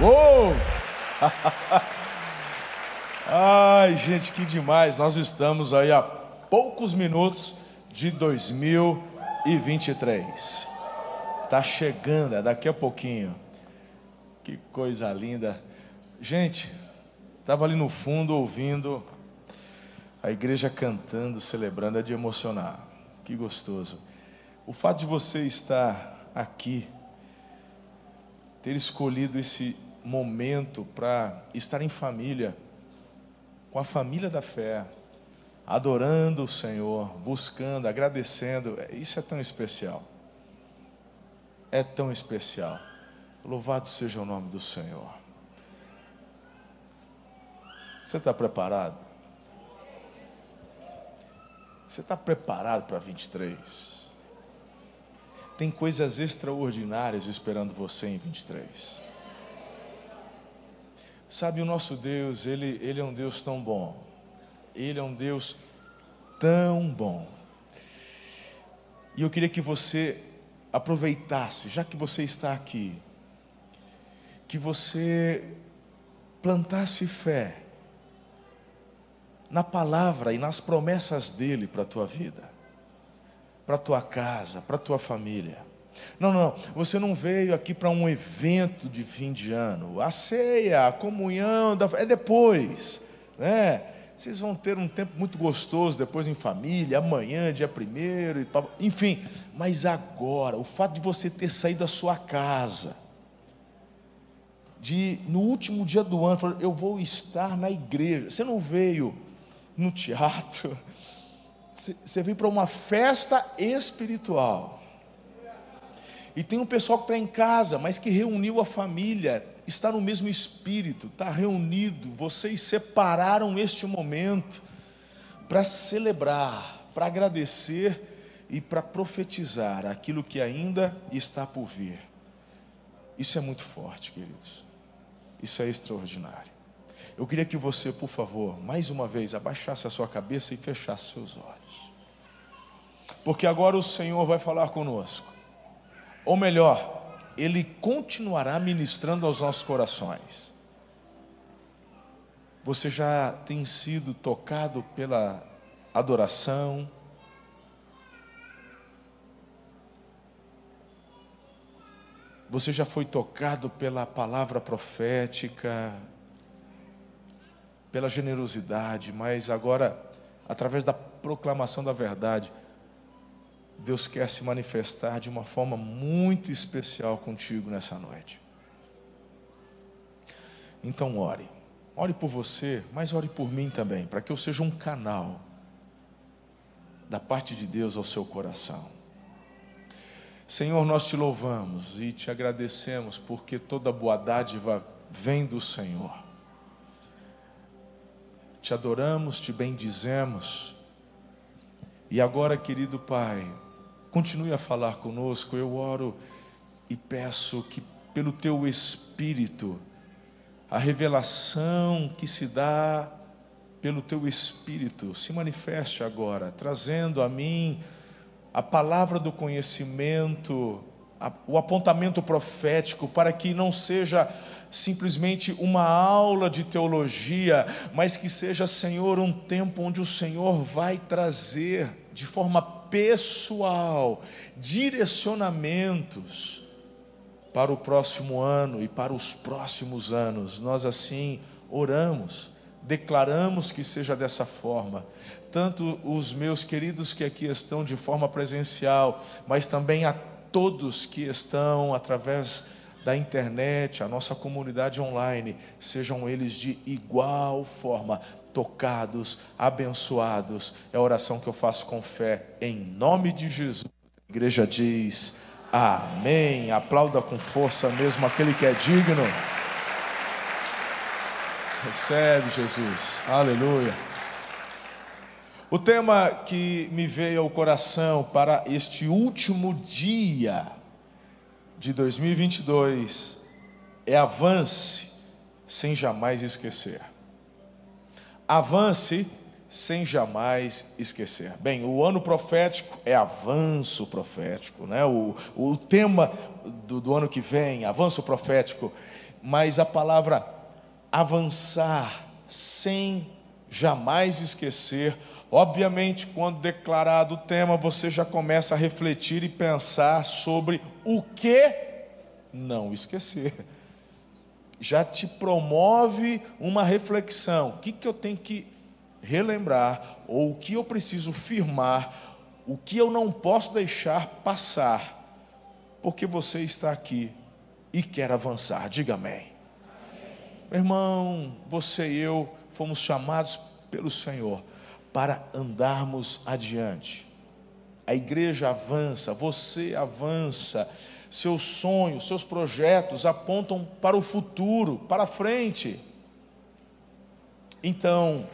Uou! Ai, gente, que demais! Nós estamos aí há poucos minutos de 2023. Tá chegando, é daqui a pouquinho. Que coisa linda. Gente, estava ali no fundo ouvindo a igreja cantando, celebrando, é de emocionar. Que gostoso. O fato de você estar aqui, ter escolhido esse momento para estar em família, com a família da fé, adorando o Senhor, buscando, agradecendo, é, isso é tão especial. É tão especial. Louvado seja o nome do Senhor. Você está preparado? Você está preparado para 23? Tem coisas extraordinárias esperando você em 23. Sabe, o nosso Deus, ele, ele é um Deus tão bom. Ele é um Deus tão bom. E eu queria que você aproveitasse, já que você está aqui, que você plantasse fé na palavra e nas promessas dele para a tua vida, para a tua casa, para a tua família. Não, não, você não veio aqui para um evento de fim de ano. A ceia, a comunhão, é depois, né? Vocês vão ter um tempo muito gostoso depois em família, amanhã, dia primeiro, enfim. Mas agora, o fato de você ter saído da sua casa, de no último dia do ano, eu vou estar na igreja. Você não veio no teatro, você veio para uma festa espiritual. E tem um pessoal que está em casa, mas que reuniu a família, está no mesmo espírito, está reunido. Vocês separaram este momento para celebrar, para agradecer e para profetizar aquilo que ainda está por vir. Isso é muito forte, queridos. Isso é extraordinário. Eu queria que você, por favor, mais uma vez, abaixasse a sua cabeça e fechasse seus olhos. Porque agora o Senhor vai falar conosco. Ou melhor, Ele continuará ministrando aos nossos corações. Você já tem sido tocado pela adoração, Você já foi tocado pela palavra profética, pela generosidade, mas agora, através da proclamação da verdade, Deus quer se manifestar de uma forma muito especial contigo nessa noite. Então, ore. Ore por você, mas ore por mim também, para que eu seja um canal da parte de Deus ao seu coração. Senhor, nós te louvamos e te agradecemos porque toda boa dádiva vem do Senhor. Te adoramos, te bendizemos. E agora, querido Pai, continue a falar conosco. Eu oro e peço que, pelo teu Espírito, a revelação que se dá pelo teu Espírito se manifeste agora, trazendo a mim a palavra do conhecimento, o apontamento profético, para que não seja simplesmente uma aula de teologia, mas que seja, Senhor, um tempo onde o Senhor vai trazer de forma pessoal direcionamentos para o próximo ano e para os próximos anos. Nós assim oramos, declaramos que seja dessa forma tanto os meus queridos que aqui estão de forma presencial, mas também a todos que estão através da internet, a nossa comunidade online, sejam eles de igual forma tocados, abençoados. É a oração que eu faço com fé, em nome de Jesus. A igreja diz: Amém. Aplauda com força mesmo aquele que é digno. Recebe, Jesus. Aleluia. O tema que me veio ao coração para este último dia de 2022 é avance sem jamais esquecer. Avance sem jamais esquecer. Bem, o ano profético é avanço profético, né? o, o tema do, do ano que vem, avanço profético. mas a palavra avançar sem jamais esquecer. Obviamente, quando declarado o tema, você já começa a refletir e pensar sobre o que não esquecer. Já te promove uma reflexão. O que, que eu tenho que relembrar, ou o que eu preciso firmar, o que eu não posso deixar passar, porque você está aqui e quer avançar. Diga amém. amém. Meu irmão, você e eu fomos chamados pelo Senhor para andarmos adiante. A igreja avança, você avança, seus sonhos, seus projetos apontam para o futuro, para frente. Então,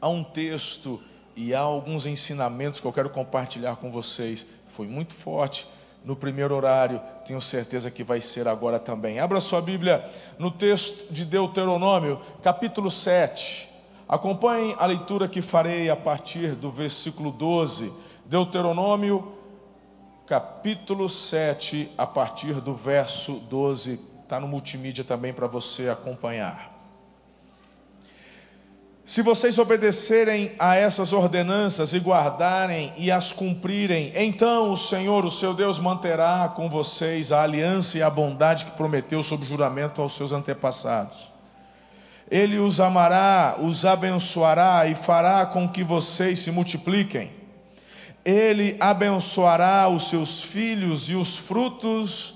há um texto e há alguns ensinamentos que eu quero compartilhar com vocês. Foi muito forte no primeiro horário, tenho certeza que vai ser agora também. Abra sua Bíblia no texto de Deuteronômio, capítulo 7. Acompanhem a leitura que farei a partir do versículo 12. Deuteronômio, capítulo 7, a partir do verso 12. Está no multimídia também para você acompanhar. Se vocês obedecerem a essas ordenanças e guardarem e as cumprirem, então o Senhor, o seu Deus, manterá com vocês a aliança e a bondade que prometeu sob juramento aos seus antepassados. Ele os amará, os abençoará e fará com que vocês se multipliquem. Ele abençoará os seus filhos e os frutos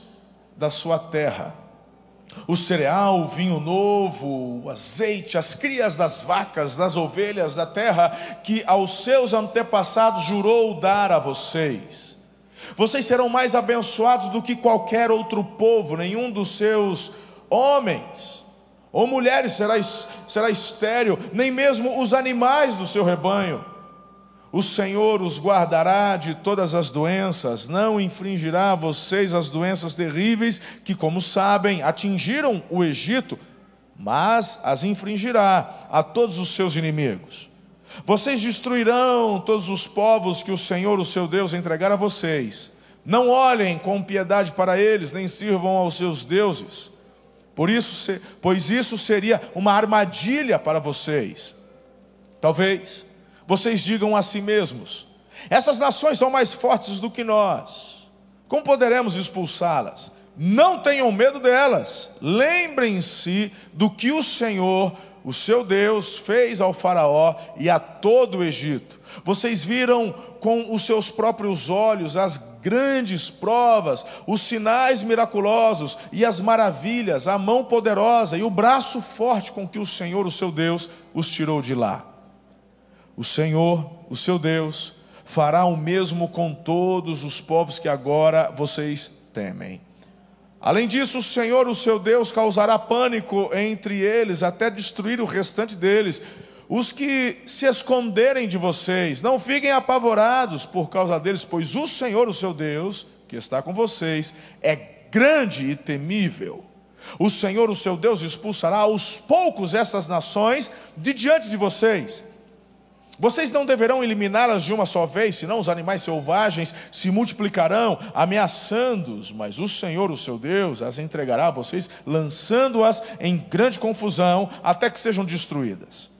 da sua terra o cereal, o vinho novo, o azeite, as crias das vacas, das ovelhas da terra, que aos seus antepassados jurou dar a vocês. Vocês serão mais abençoados do que qualquer outro povo, nenhum dos seus homens ou mulheres será, será estéreo, nem mesmo os animais do seu rebanho. O Senhor os guardará de todas as doenças, não infringirá a vocês as doenças terríveis que, como sabem, atingiram o Egito, mas as infringirá a todos os seus inimigos. Vocês destruirão todos os povos que o Senhor, o seu Deus, entregar a vocês. Não olhem com piedade para eles, nem sirvam aos seus deuses. Por isso, pois isso seria uma armadilha para vocês. Talvez vocês digam a si mesmos: essas nações são mais fortes do que nós. Como poderemos expulsá-las? Não tenham medo delas. Lembrem-se do que o Senhor, o seu Deus, fez ao Faraó e a todo o Egito. Vocês viram com os seus próprios olhos as grandes provas, os sinais miraculosos e as maravilhas, a mão poderosa e o braço forte com que o Senhor, o seu Deus, os tirou de lá o Senhor, o seu Deus, fará o mesmo com todos os povos que agora vocês temem. Além disso, o Senhor, o seu Deus, causará pânico entre eles até destruir o restante deles. Os que se esconderem de vocês, não fiquem apavorados por causa deles, pois o Senhor, o seu Deus, que está com vocês, é grande e temível. O Senhor, o seu Deus, expulsará aos poucos essas nações de diante de vocês vocês não deverão eliminá-las de uma só vez, senão os animais selvagens se multiplicarão, ameaçando-os. Mas o Senhor, o seu Deus, as entregará a vocês, lançando-as em grande confusão, até que sejam destruídas.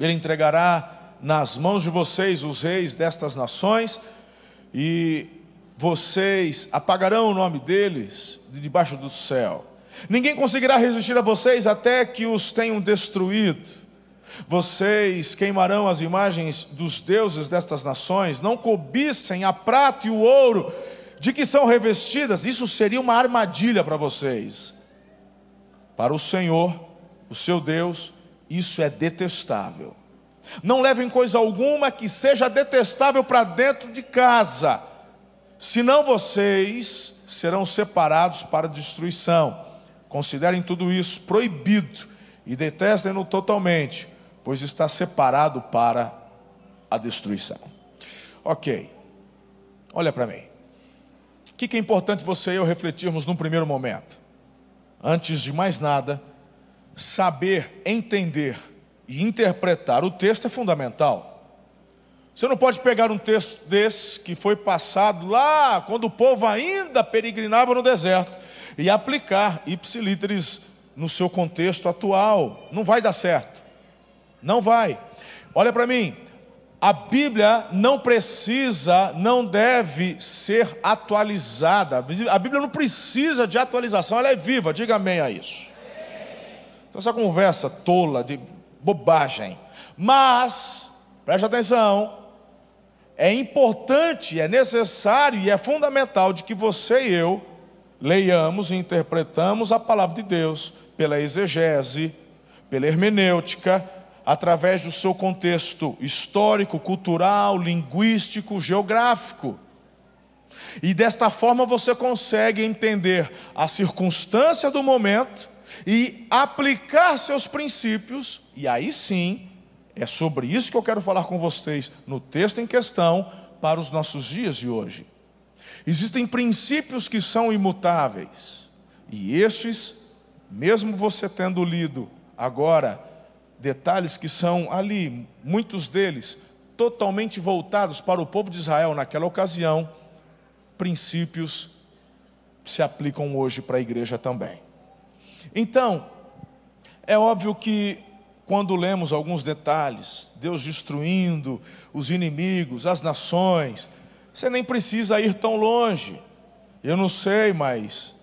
Ele entregará nas mãos de vocês os reis destas nações, e vocês apagarão o nome deles de debaixo do céu. Ninguém conseguirá resistir a vocês até que os tenham destruído. Vocês queimarão as imagens dos deuses destas nações, não cobissem a prata e o ouro de que são revestidas, isso seria uma armadilha para vocês. Para o Senhor, o seu Deus, isso é detestável. Não levem coisa alguma que seja detestável para dentro de casa, senão vocês serão separados para destruição. Considerem tudo isso proibido e detestem-no totalmente pois está separado para a destruição. Ok, olha para mim. O que é importante você e eu refletirmos num primeiro momento? Antes de mais nada, saber, entender e interpretar o texto é fundamental. Você não pode pegar um texto desse que foi passado lá quando o povo ainda peregrinava no deserto e aplicar ipsilíteres no seu contexto atual. Não vai dar certo. Não vai. Olha para mim. A Bíblia não precisa, não deve ser atualizada. A Bíblia não precisa de atualização, ela é viva. Diga amém a isso. Então, essa conversa tola de bobagem. Mas, preste atenção, é importante, é necessário e é fundamental de que você e eu leiamos e interpretamos a palavra de Deus pela exegese, pela hermenêutica, através do seu contexto histórico, cultural, linguístico, geográfico. E desta forma você consegue entender a circunstância do momento e aplicar seus princípios, e aí sim, é sobre isso que eu quero falar com vocês no texto em questão para os nossos dias de hoje. Existem princípios que são imutáveis, e estes, mesmo você tendo lido agora detalhes que são ali, muitos deles totalmente voltados para o povo de Israel naquela ocasião, princípios se aplicam hoje para a igreja também. Então, é óbvio que quando lemos alguns detalhes, Deus destruindo os inimigos, as nações, você nem precisa ir tão longe. Eu não sei, mas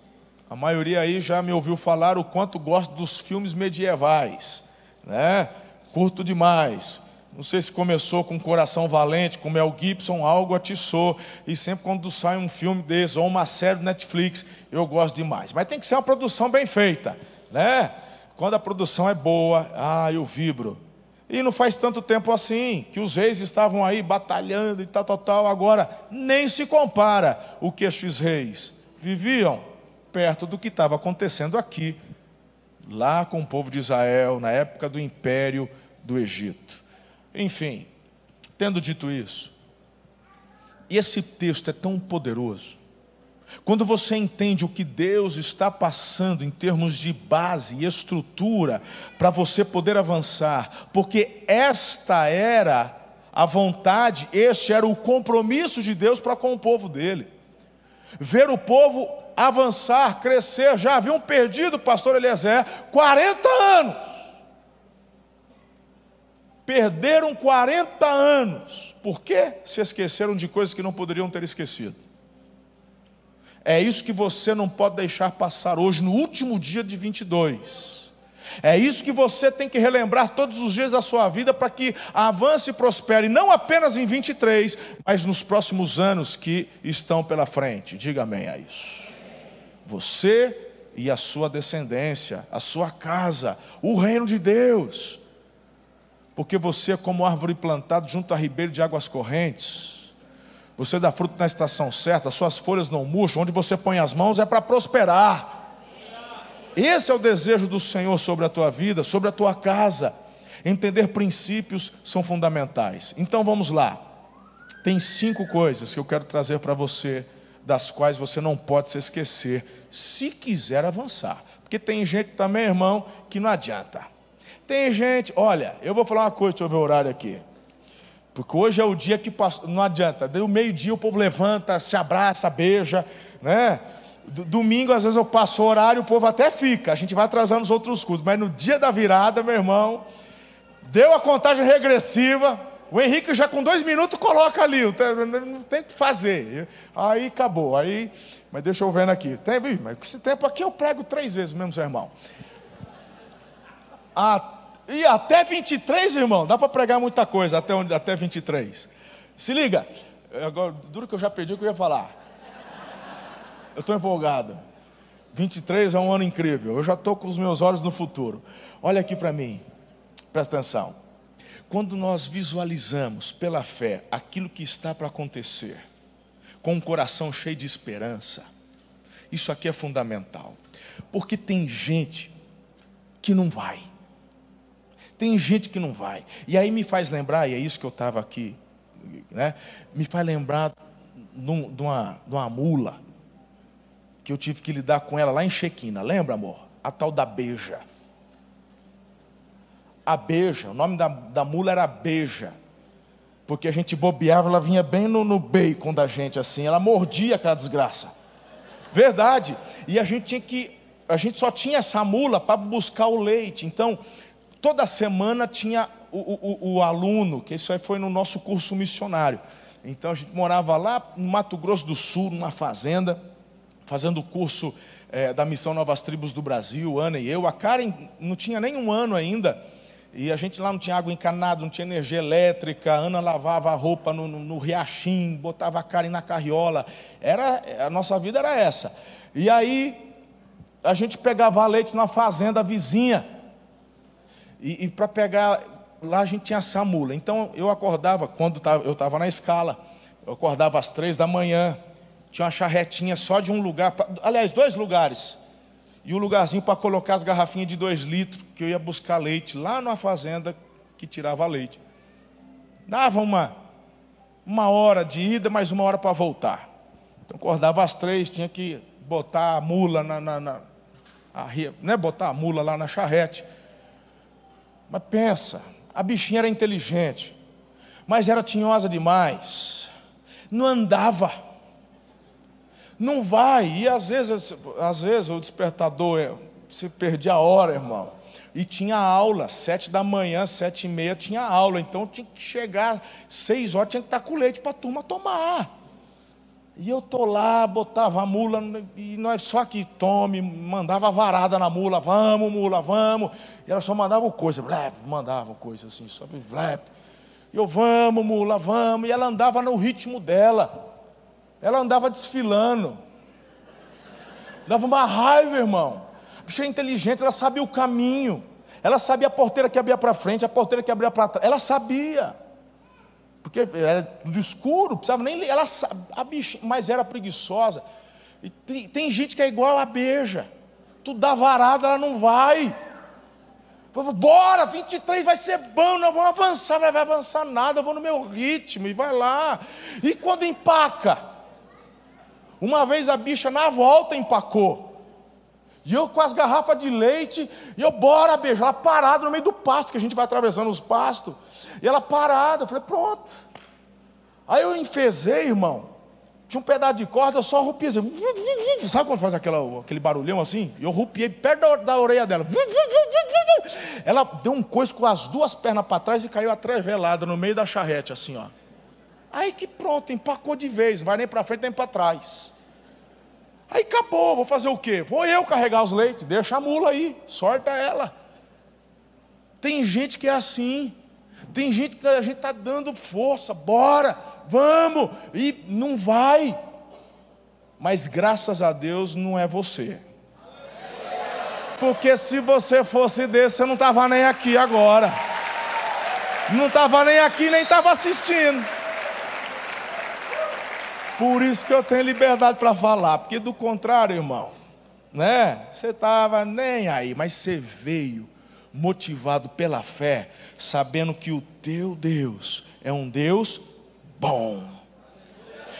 a maioria aí já me ouviu falar o quanto gosto dos filmes medievais, né? Curto demais. Não sei se começou com Coração Valente, com Mel Gibson, algo atiçou. E sempre quando sai um filme desse, ou uma série do Netflix, eu gosto demais. Mas tem que ser uma produção bem feita, né? Quando a produção é boa, ah, eu vibro. E não faz tanto tempo assim que os reis estavam aí batalhando e tal, tal, tal. Agora, nem se compara o que estes reis viviam perto do que estava acontecendo aqui, lá com o povo de Israel, na época do império do Egito. Enfim, tendo dito isso, esse texto é tão poderoso, quando você entende o que Deus está passando em termos de base e estrutura para você poder avançar, porque esta era a vontade, este era o compromisso de Deus para com o povo dele. Ver o povo avançar, crescer, já haviam perdido, pastor Eliezer, 40 anos. Perderam 40 anos. Por quê? Se esqueceram de coisas que não poderiam ter esquecido. É isso que você não pode deixar passar hoje, no último dia de 22. É isso que você tem que relembrar todos os dias da sua vida para que avance e prospere, não apenas em 23, mas nos próximos anos que estão pela frente. Diga amém a isso. Você e a sua descendência, a sua casa, o reino de Deus. Porque você é como árvore plantada junto a ribeiro de águas correntes você dá fruto na estação certa, suas folhas não murcham, onde você põe as mãos é para prosperar. Esse é o desejo do Senhor sobre a tua vida, sobre a tua casa. Entender princípios são fundamentais. Então vamos lá. Tem cinco coisas que eu quero trazer para você, das quais você não pode se esquecer, se quiser avançar. Porque tem gente também, irmão, que não adianta. Tem gente, olha, eu vou falar uma coisa, deixa eu ver o horário aqui. Porque hoje é o dia que não adianta. Deu meio-dia, o povo levanta, se abraça, beija, né? Domingo, às vezes eu passo o horário, o povo até fica. A gente vai atrasando os outros cultos. Mas no dia da virada, meu irmão, deu a contagem regressiva. O Henrique já com dois minutos coloca ali, não tem o que fazer. Aí acabou. Aí, mas deixa eu ver aqui. Tem, mas esse tempo aqui eu prego três vezes mesmo, seu irmão. Ah, e até 23, irmão, dá para pregar muita coisa até, onde, até 23. Se liga, agora, duro que eu já perdi o que eu ia falar. Eu estou empolgado. 23 é um ano incrível. Eu já estou com os meus olhos no futuro. Olha aqui para mim, presta atenção. Quando nós visualizamos pela fé aquilo que está para acontecer, com um coração cheio de esperança, isso aqui é fundamental. Porque tem gente que não vai. Tem gente que não vai. E aí me faz lembrar, e é isso que eu estava aqui, né? me faz lembrar de uma, de uma mula que eu tive que lidar com ela lá em Chequina. Lembra, amor? A tal da beija. A beija, o nome da, da mula era beija. Porque a gente bobeava, ela vinha bem no, no bacon da gente, assim. Ela mordia aquela desgraça. Verdade. E a gente tinha que a gente só tinha essa mula para buscar o leite. Então, toda semana tinha o, o, o, aluno, que isso aí foi no nosso curso missionário. Então a gente morava lá no Mato Grosso do Sul, numa fazenda, fazendo o curso é, da Missão Novas Tribos do Brasil, Ana e eu. A Karen não tinha nem um ano ainda, e a gente lá não tinha água encanada, não tinha energia elétrica. Ana lavava a roupa no, no, no riachim, botava a Karen na carriola. Era, a nossa vida era essa. E aí a gente pegava leite na fazenda vizinha. E, e para pegar, lá a gente tinha essa mula. Então eu acordava, quando eu estava na escala, eu acordava às três da manhã, tinha uma charretinha só de um lugar, aliás, dois lugares. E um lugarzinho para colocar as garrafinhas de dois litros, que eu ia buscar leite lá na fazenda que tirava leite. Dava uma, uma hora de ida, mais uma hora para voltar. Então acordava às três, tinha que botar a mula na, na, na a, né, botar a mula lá na charrete. Mas pensa, a bichinha era inteligente, mas era tinhosa demais. Não andava. Não vai. E às vezes, às vezes o despertador, é, você perdia a hora, irmão. E tinha aula, sete da manhã, sete e meia tinha aula. Então tinha que chegar, seis horas, tinha que estar com leite para a turma tomar. E eu tô lá, botava a mula, e nós só que tome, mandava varada na mula, vamos, mula, vamos. E ela só mandava coisa, blep, mandava coisa assim, só blep. E eu, vamos, mula, vamos. E ela andava no ritmo dela. Ela andava desfilando. Dava uma raiva, irmão. A bicha é inteligente, ela sabia o caminho. Ela sabia a porteira que abria para frente, a porteira que abria para trás. Ela sabia. Porque era tudo escuro, precisava nem ler. Ela, a bicha, mas era preguiçosa. E tem, tem gente que é igual a beija. Tu dá varada, ela não vai. Bora, 23 vai ser bom, não vamos avançar, não vai avançar nada, eu vou no meu ritmo e vai lá. E quando empaca? Uma vez a bicha na volta empacou. E eu com as garrafas de leite, e eu bora beijar, ela parada no meio do pasto, que a gente vai atravessando os pastos. E ela parada, eu falei, pronto. Aí eu enfezei, irmão. Tinha um pedaço de corda, eu só rupiei assim. Sabe quando faz aquela, aquele barulhão assim? Eu rupiei perto da, da orelha dela. Ela deu um coice com as duas pernas para trás e caiu atrevelada no meio da charrete, assim, ó. Aí que pronto, empacou de vez, vai nem para frente nem para trás. Aí acabou, vou fazer o quê? Vou eu carregar os leites, deixa a mula aí, sorta ela. Tem gente que é assim. Tem gente que a gente está dando força, bora, vamos, e não vai. Mas graças a Deus não é você. Porque se você fosse desse, você não estava nem aqui agora. Não estava nem aqui, nem estava assistindo. Por isso que eu tenho liberdade para falar, porque do contrário, irmão, né? Você estava nem aí, mas você veio motivado pela fé, sabendo que o teu Deus é um Deus bom,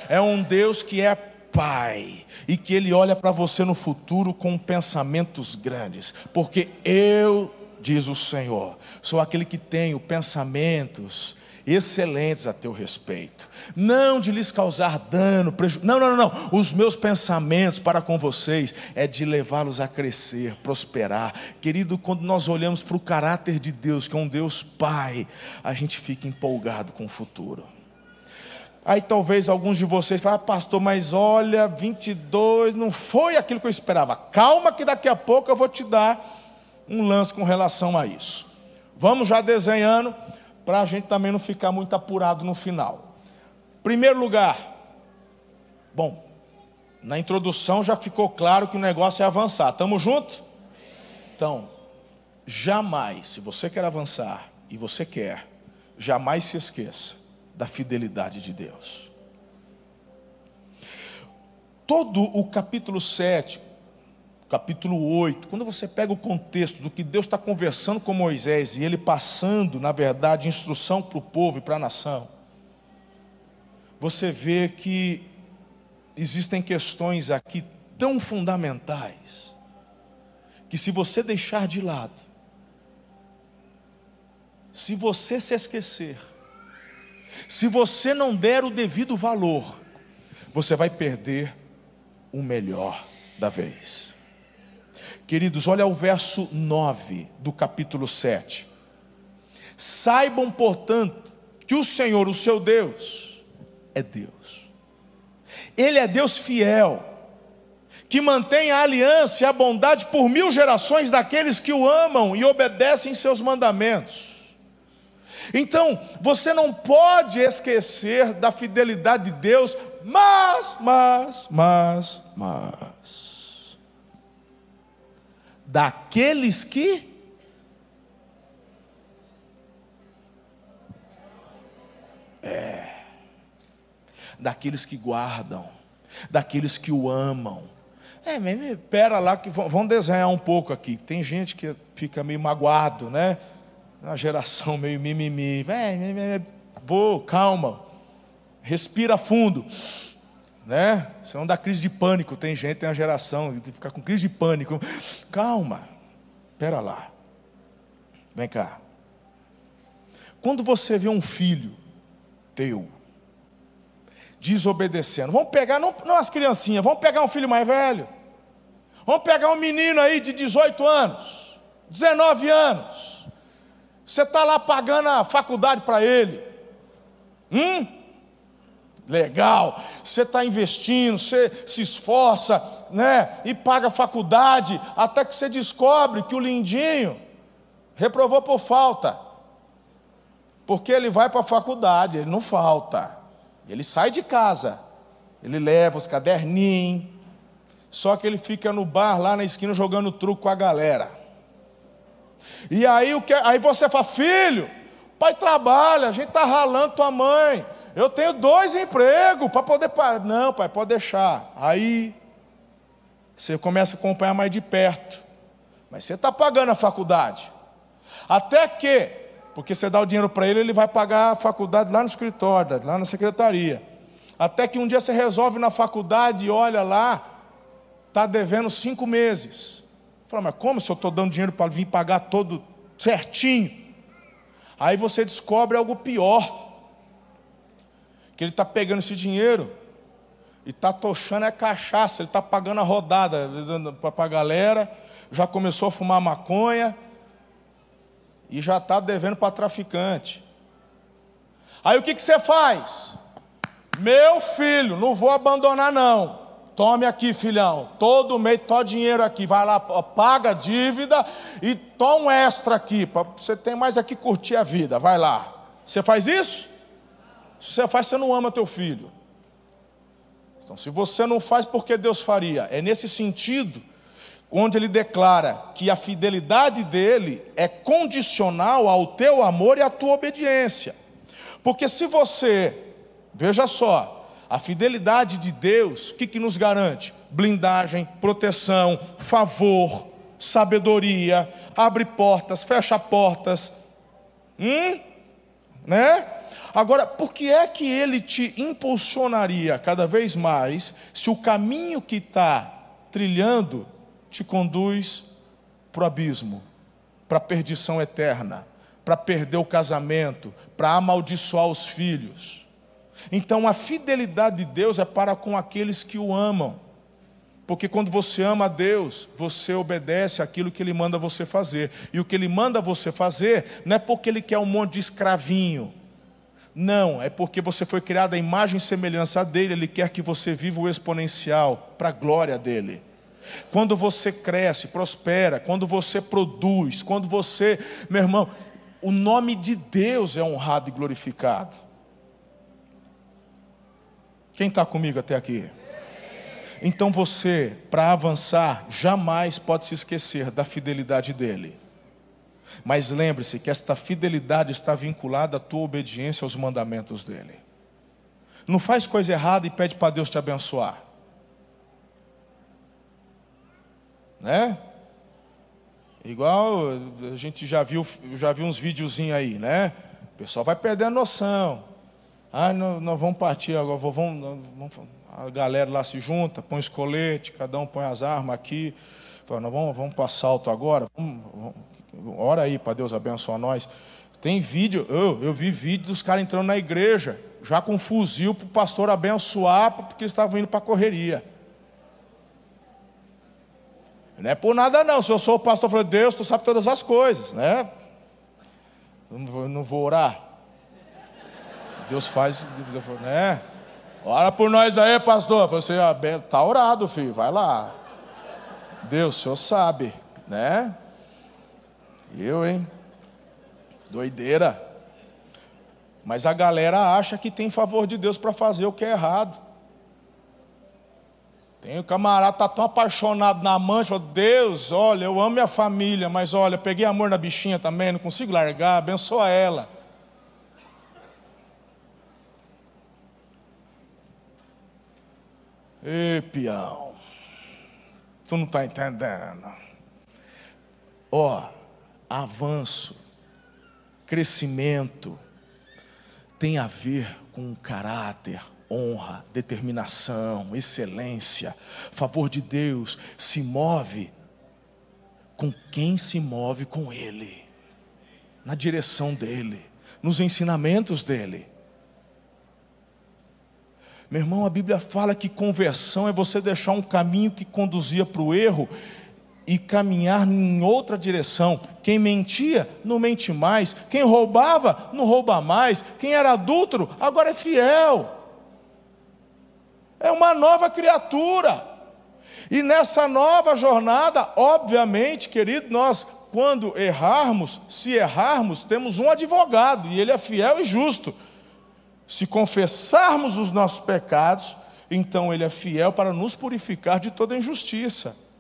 é um Deus que é Pai e que Ele olha para você no futuro com pensamentos grandes, porque eu, diz o Senhor, sou aquele que tenho pensamentos excelentes a teu respeito, não de lhes causar dano, prejuízo. Não, não, não, não. Os meus pensamentos para com vocês é de levá-los a crescer, prosperar. Querido, quando nós olhamos para o caráter de Deus, que é um Deus Pai, a gente fica empolgado com o futuro. Aí talvez alguns de vocês falem, ah, pastor, mas olha, 22 não foi aquilo que eu esperava. Calma, que daqui a pouco eu vou te dar um lance com relação a isso. Vamos já desenhando para a gente também não ficar muito apurado no final. Primeiro lugar, bom, na introdução já ficou claro que o negócio é avançar. Estamos juntos? Então, jamais, se você quer avançar e você quer, jamais se esqueça da fidelidade de Deus. Todo o capítulo 7, capítulo 8, quando você pega o contexto do que Deus está conversando com Moisés e ele passando, na verdade, instrução para o povo e para a nação, você vê que existem questões aqui tão fundamentais, que se você deixar de lado, se você se esquecer, se você não der o devido valor, você vai perder o melhor da vez. Queridos, olha o verso 9 do capítulo 7. Saibam, portanto, que o Senhor, o seu Deus, é Deus. Ele é Deus fiel, que mantém a aliança e a bondade por mil gerações daqueles que o amam e obedecem seus mandamentos. Então, você não pode esquecer da fidelidade de Deus, mas, mas, mas, mas, daqueles que é daqueles que guardam, daqueles que o amam. É, mas pera lá que vão desenhar um pouco aqui. Tem gente que fica meio magoado, né? Uma geração meio mimimi. Vem, vou, calma. Respira fundo. Né? Senão dá crise de pânico. Tem gente, tem uma geração que fica com crise de pânico. Calma. Pera lá. Vem cá. Quando você vê um filho teu desobedecendo. Vamos pegar, não, não as criancinhas, vamos pegar um filho mais velho. Vamos pegar um menino aí de 18 anos, 19 anos. Você está lá pagando a faculdade para ele. Hum? Legal. Você está investindo, você se esforça, né? E paga faculdade, até que você descobre que o lindinho reprovou por falta. Porque ele vai para a faculdade, ele não falta. Ele sai de casa, ele leva os caderninhos, só que ele fica no bar lá na esquina jogando truco com a galera. E aí, o que, aí você fala, filho, pai trabalha, a gente está ralando tua mãe. Eu tenho dois empregos para poder. Não, pai, pode deixar. Aí você começa a acompanhar mais de perto. Mas você está pagando a faculdade. Até que porque você dá o dinheiro para ele, ele vai pagar a faculdade lá no escritório, lá na secretaria. Até que um dia você resolve na faculdade e olha lá, está devendo cinco meses. Fala, mas como se eu estou dando dinheiro para vir pagar todo certinho? Aí você descobre algo pior. Que ele está pegando esse dinheiro e está tochando é cachaça, ele está pagando a rodada para a galera, já começou a fumar maconha e já está devendo para traficante. Aí o que, que você faz? Meu filho, não vou abandonar não. Tome aqui, filhão. Todo mês, todo dinheiro aqui. Vai lá, paga a dívida e toma um extra aqui. Para você ter mais aqui curtir a vida. Vai lá. Você faz isso? Se você faz, você não ama teu filho. Então, se você não faz, por que Deus faria? É nesse sentido onde ele declara que a fidelidade dele é condicional ao teu amor e à tua obediência. Porque se você, veja só, a fidelidade de Deus, o que, que nos garante? Blindagem, proteção, favor, sabedoria, abre portas, fecha portas. Hum? Né? Agora, por que é que ele te impulsionaria cada vez mais se o caminho que está trilhando te conduz para o abismo, para a perdição eterna, para perder o casamento, para amaldiçoar os filhos. Então a fidelidade de Deus é para com aqueles que o amam. Porque quando você ama a Deus, você obedece aquilo que Ele manda você fazer. E o que Ele manda você fazer não é porque Ele quer um monte de escravinho. Não, é porque você foi criado à imagem e semelhança dele. Ele quer que você viva o exponencial para a glória dele. Quando você cresce, prospera, quando você produz, quando você, meu irmão, o nome de Deus é honrado e glorificado. Quem está comigo até aqui? Então você, para avançar, jamais pode se esquecer da fidelidade dele. Mas lembre-se que esta fidelidade está vinculada à tua obediência aos mandamentos dele. Não faz coisa errada e pede para Deus te abençoar. né? Igual a gente já viu, já viu uns videozinhos aí, né? O pessoal vai perdendo noção. Ah, nós, nós vamos partir agora, vamos, vamos, a galera lá se junta, põe os coletes, cada um põe as armas aqui. Fala, nós vamos, vamos para assalto agora. Vamos, vamos, ora aí para Deus abençoar nós. Tem vídeo, eu, eu vi vídeo dos caras entrando na igreja, já com fuzil para o pastor abençoar, porque eles estavam indo para a correria. Não é por nada não. Se eu sou o pastor, eu falei, Deus, tu sabe todas as coisas, né? Não vou, não vou orar. Deus faz, né? Ora por nós aí, pastor. Você está orado, filho. Vai lá. Deus, o senhor sabe, né? Eu, hein? Doideira. Mas a galera acha que tem favor de Deus para fazer o que é errado. Tem o camarada tá tão apaixonado na mãe, fala, Deus, olha, eu amo minha família, mas olha, peguei amor na bichinha também, não consigo largar, abençoa ela. Ê, peão, tu não está entendendo. Ó, avanço, crescimento, tem a ver com caráter, honra, determinação, excelência. Favor de Deus se move com quem se move com Ele, na direção dEle, nos ensinamentos dEle. Meu irmão, a Bíblia fala que conversão é você deixar um caminho que conduzia para o erro e caminhar em outra direção. Quem mentia, não mente mais. Quem roubava, não rouba mais. Quem era adúltero, agora é fiel. É uma nova criatura. E nessa nova jornada, obviamente, querido, nós, quando errarmos, se errarmos, temos um advogado, e ele é fiel e justo. Se confessarmos os nossos pecados, então ele é fiel para nos purificar de toda injustiça.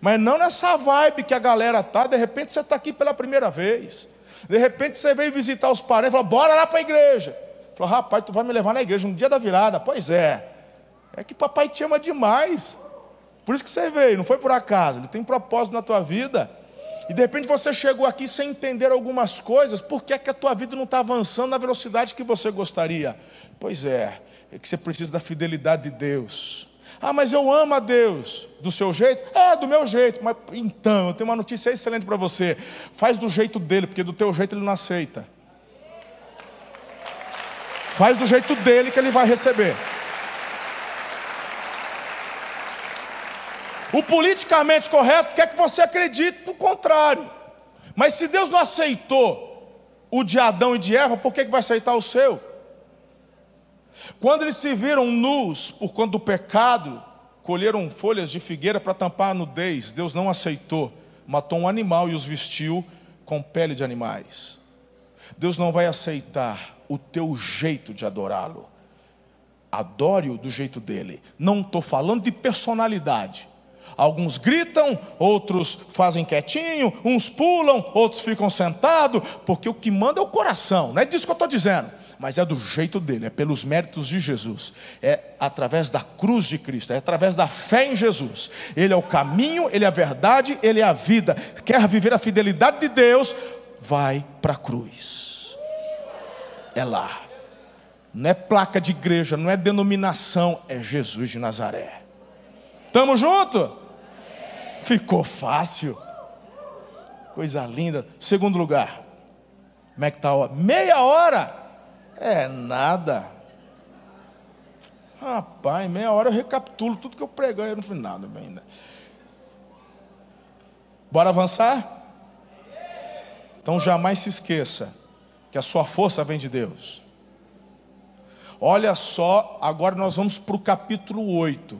Mas não nessa vibe que a galera tá, de repente você está aqui pela primeira vez. De repente você veio visitar os parentes, fala, bora lá para a igreja. Falou, rapaz, tu vai me levar na igreja um dia da virada. Pois é. É que papai te ama demais. Por isso que você veio, não foi por acaso. Ele tem propósito na tua vida. E de repente você chegou aqui sem entender algumas coisas. Por que, é que a tua vida não está avançando na velocidade que você gostaria? Pois é, é que você precisa da fidelidade de Deus. Ah, mas eu amo a Deus. Do seu jeito? É, do meu jeito. Mas então, eu tenho uma notícia excelente para você. Faz do jeito dele, porque do teu jeito ele não aceita. Faz do jeito dele que ele vai receber. O politicamente correto quer que você acredite no contrário. Mas se Deus não aceitou o de Adão e de Eva, por que, que vai aceitar o seu? Quando eles se viram nus por conta do pecado, colheram folhas de figueira para tampar a nudez, Deus não aceitou, matou um animal e os vestiu com pele de animais. Deus não vai aceitar o teu jeito de adorá-lo. Adore-o do jeito dele. Não estou falando de personalidade. Alguns gritam, outros fazem quietinho, uns pulam, outros ficam sentados, porque o que manda é o coração, não é disso que eu estou dizendo, mas é do jeito dele, é pelos méritos de Jesus, é através da cruz de Cristo, é através da fé em Jesus. Ele é o caminho, ele é a verdade, ele é a vida. Quer viver a fidelidade de Deus, vai para a cruz. É lá. Não é placa de igreja, não é denominação, é Jesus de Nazaré. Estamos juntos? Ficou fácil. Coisa linda. Segundo lugar. Como é que está? Meia hora? É nada. Rapaz, meia hora eu recapitulo tudo que eu preguei no final. Ainda. Bora avançar? Então jamais se esqueça que a sua força vem de Deus. Olha só, agora nós vamos para o capítulo 8.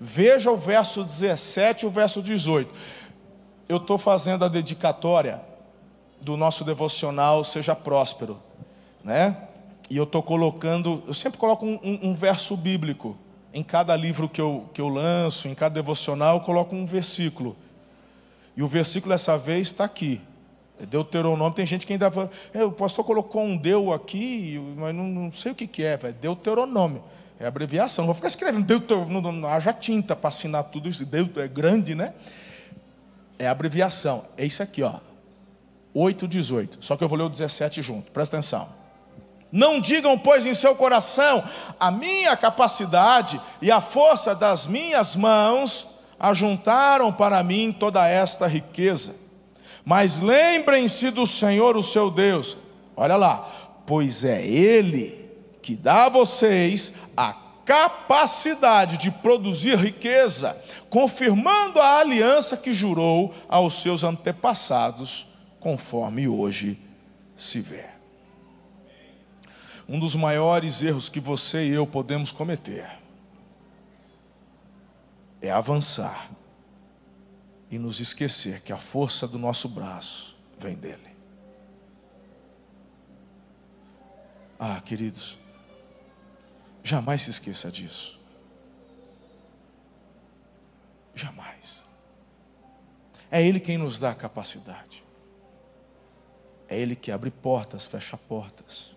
Veja o verso 17 e o verso 18. Eu estou fazendo a dedicatória do nosso devocional Seja Próspero, né? E eu estou colocando, eu sempre coloco um, um, um, verso bíblico. Em cada livro que eu, que eu lanço, em cada devocional, eu coloco um versículo. E o versículo dessa vez está aqui. É Deuteronômio, tem gente que ainda fala, é, o pastor colocou um deu aqui, mas não, não sei o que, que é, é Deuteronômio. É abreviação. Vou ficar escrevendo, Deuter, não, haja tinta para assinar tudo isso. Deuter é grande, né? É abreviação. É isso aqui, ó. 8, 18. Só que eu vou ler o 17 junto. Presta atenção. Não digam, pois, em seu coração, a minha capacidade e a força das minhas mãos ajuntaram para mim toda esta riqueza. Mas lembrem-se do Senhor, o seu Deus. Olha lá, pois é Ele que dá a vocês a capacidade de produzir riqueza, confirmando a aliança que jurou aos seus antepassados, conforme hoje se vê. Um dos maiores erros que você e eu podemos cometer é avançar e nos esquecer que a força do nosso braço vem dele. Ah, queridos, jamais se esqueça disso. Jamais. É Ele quem nos dá a capacidade. É Ele que abre portas, fecha portas.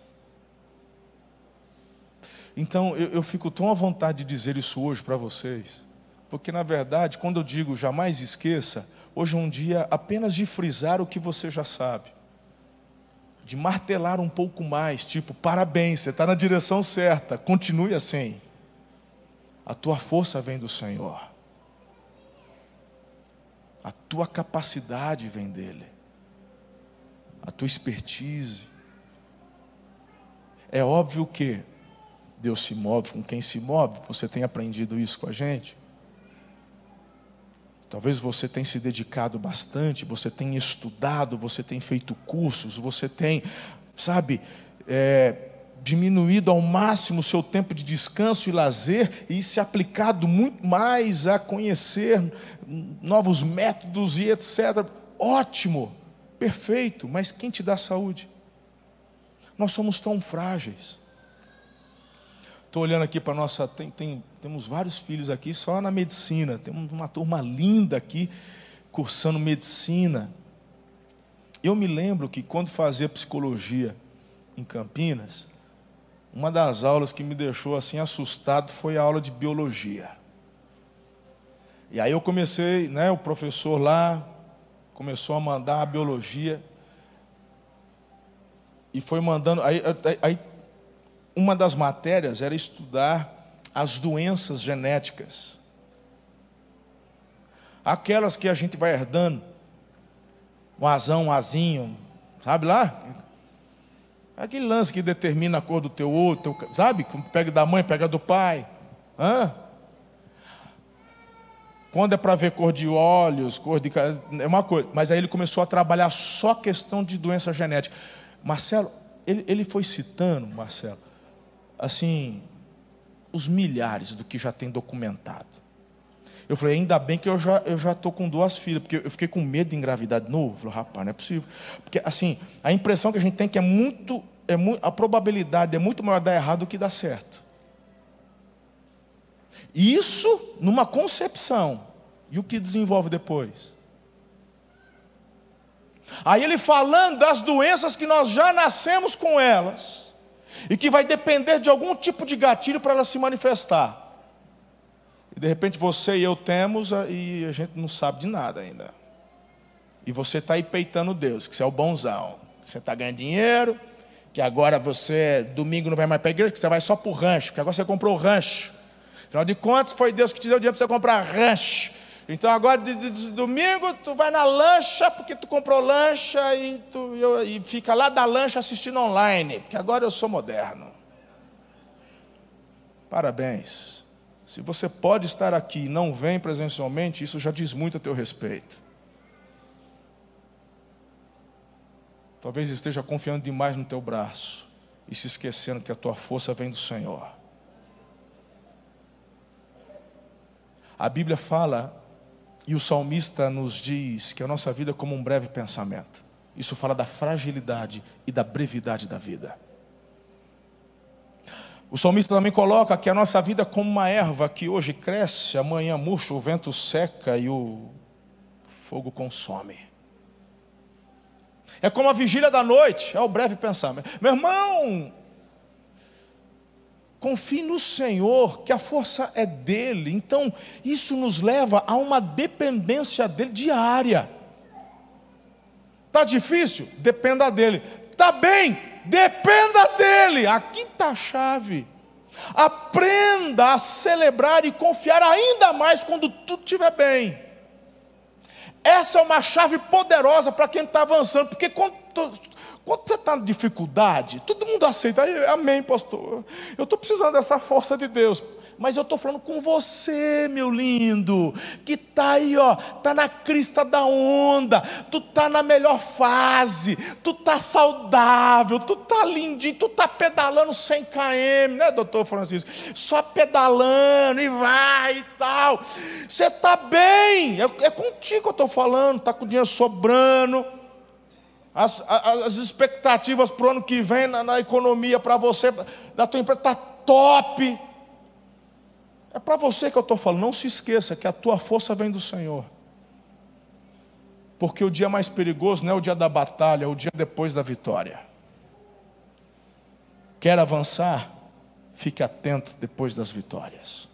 Então eu, eu fico tão à vontade de dizer isso hoje para vocês, porque na verdade, quando eu digo jamais esqueça, hoje é um dia apenas de frisar o que você já sabe, de martelar um pouco mais, tipo, parabéns, você está na direção certa, continue assim. A tua força vem do Senhor, a tua capacidade vem dEle, a tua expertise. É óbvio que Deus se move com quem se move, você tem aprendido isso com a gente. Talvez você tenha se dedicado bastante, você tenha estudado, você tenha feito cursos, você tem, sabe, é, diminuído ao máximo o seu tempo de descanso e lazer e se aplicado muito mais a conhecer novos métodos e etc. Ótimo, perfeito, mas quem te dá saúde? Nós somos tão frágeis. Estou olhando aqui para nossa. Tem, tem, temos vários filhos aqui só na medicina. Temos uma turma linda aqui cursando medicina. Eu me lembro que quando fazia psicologia em Campinas, uma das aulas que me deixou assim assustado foi a aula de biologia. E aí eu comecei, né, o professor lá começou a mandar a biologia e foi mandando. Aí, aí uma das matérias era estudar as doenças genéticas. Aquelas que a gente vai herdando, o azão, o azinho, sabe lá? Aquele lance que determina a cor do teu outro, sabe? Pega da mãe, pega do pai. Hã? Quando é para ver cor de olhos, cor de. É uma coisa. Mas aí ele começou a trabalhar só questão de doença genética. Marcelo, ele, ele foi citando, Marcelo, assim, os milhares do que já tem documentado. Eu falei, ainda bem que eu já eu já estou com duas filhas, porque eu fiquei com medo de engravidar de novo. Eu falei, rapaz, não é possível. Porque, assim, a impressão que a gente tem é que é muito, é muito, a probabilidade é muito maior dar errado do que dar certo. Isso numa concepção. E o que desenvolve depois? Aí ele falando das doenças que nós já nascemos com elas e que vai depender de algum tipo de gatilho para ela se manifestar. E de repente você e eu temos e a gente não sabe de nada ainda. E você está aí peitando Deus, que você é o bonzão, você está ganhando dinheiro, que agora você domingo não vai mais para a igreja, que você vai só para o rancho, porque agora você comprou o rancho. Afinal de contas, foi Deus que te deu dinheiro para você comprar rancho. Então agora de, de, de, domingo tu vai na lancha, porque tu comprou lancha e, tu, eu, e fica lá da lancha assistindo online, porque agora eu sou moderno. Parabéns. Se você pode estar aqui e não vem presencialmente, isso já diz muito a teu respeito. Talvez esteja confiando demais no teu braço e se esquecendo que a tua força vem do Senhor. A Bíblia fala e o salmista nos diz que a nossa vida é como um breve pensamento. Isso fala da fragilidade e da brevidade da vida. O salmista também coloca que a nossa vida é como uma erva que hoje cresce, amanhã murcha, o vento seca e o fogo consome. É como a vigília da noite, é o breve pensamento. Meu irmão, Confie no Senhor, que a força é dele. Então, isso nos leva a uma dependência dele diária. Tá difícil? Dependa dele. Tá bem? Dependa dele. Aqui está a chave. Aprenda a celebrar e confiar ainda mais quando tudo estiver bem. Essa é uma chave poderosa para quem está avançando, porque quando Quando você está em dificuldade, todo mundo aceita. Amém, pastor. Eu estou precisando dessa força de Deus. Mas eu estou falando com você, meu lindo, que está aí, ó, está na crista da onda, tu está na melhor fase, tu está saudável, tu está lindinho, tu está pedalando 100 km, né, doutor Francisco? Só pedalando e vai e tal. Você está bem, é, é contigo que eu estou falando, está com dinheiro sobrando as, as expectativas para o ano que vem na, na economia para você, da tua empresa, está top. É para você que eu estou falando, não se esqueça que a tua força vem do Senhor. Porque o dia mais perigoso não é o dia da batalha, é o dia depois da vitória. Quer avançar? Fique atento depois das vitórias.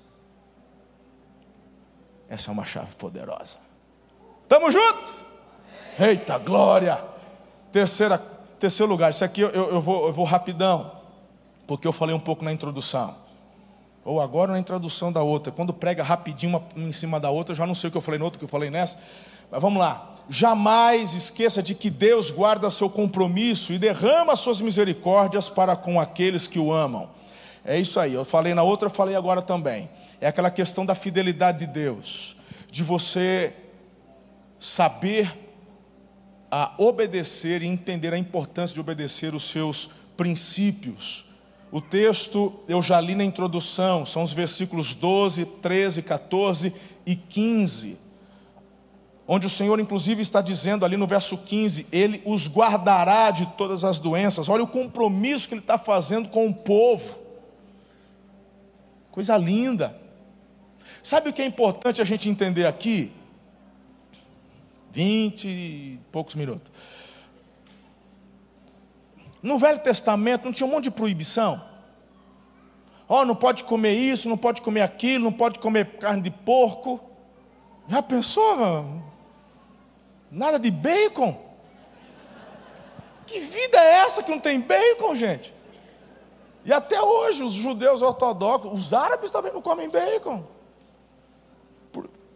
Essa é uma chave poderosa. Tamo junto? Eita glória! Terceira, terceiro lugar, isso aqui eu, eu, vou, eu vou rapidão, porque eu falei um pouco na introdução. Ou agora na introdução da outra. Quando prega rapidinho uma em cima da outra, eu já não sei o que eu falei no outro, o que eu falei nessa. Mas vamos lá. Jamais esqueça de que Deus guarda seu compromisso e derrama suas misericórdias para com aqueles que o amam. É isso aí. Eu falei na outra, eu falei agora também. É aquela questão da fidelidade de Deus, de você saber a obedecer e entender a importância de obedecer os seus princípios. O texto eu já li na introdução, são os versículos 12, 13, 14 e 15, onde o Senhor, inclusive, está dizendo ali no verso 15: Ele os guardará de todas as doenças. Olha o compromisso que Ele está fazendo com o povo, coisa linda. Sabe o que é importante a gente entender aqui? Vinte e poucos minutos. No Velho Testamento não tinha um monte de proibição. Ó, oh, não pode comer isso, não pode comer aquilo, não pode comer carne de porco. Já pensou? Nada de bacon? Que vida é essa que não tem bacon, gente? E até hoje os judeus ortodoxos, os árabes também não comem bacon.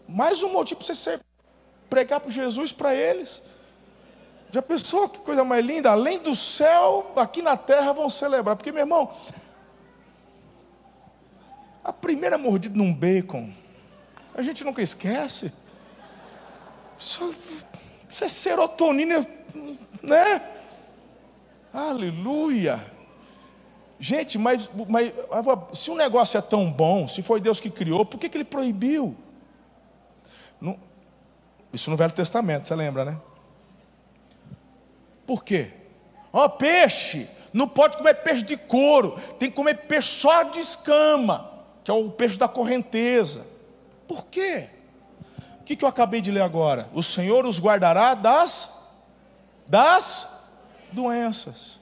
Mais um motivo para você ser pregar para Jesus para eles. Já pensou que coisa mais linda? Além do céu, aqui na terra vão celebrar. Porque, meu irmão, a primeira mordida num bacon, a gente nunca esquece. Isso, isso é serotonina, né? Aleluia. Gente, mas, mas se um negócio é tão bom, se foi Deus que criou, por que, que ele proibiu? Não, isso no Velho Testamento, você lembra, né? Por quê? Ó, oh, peixe, não pode comer peixe de couro, tem que comer peixe só de escama, que é o peixe da correnteza. Por quê? O que, que eu acabei de ler agora? O Senhor os guardará das, das doenças.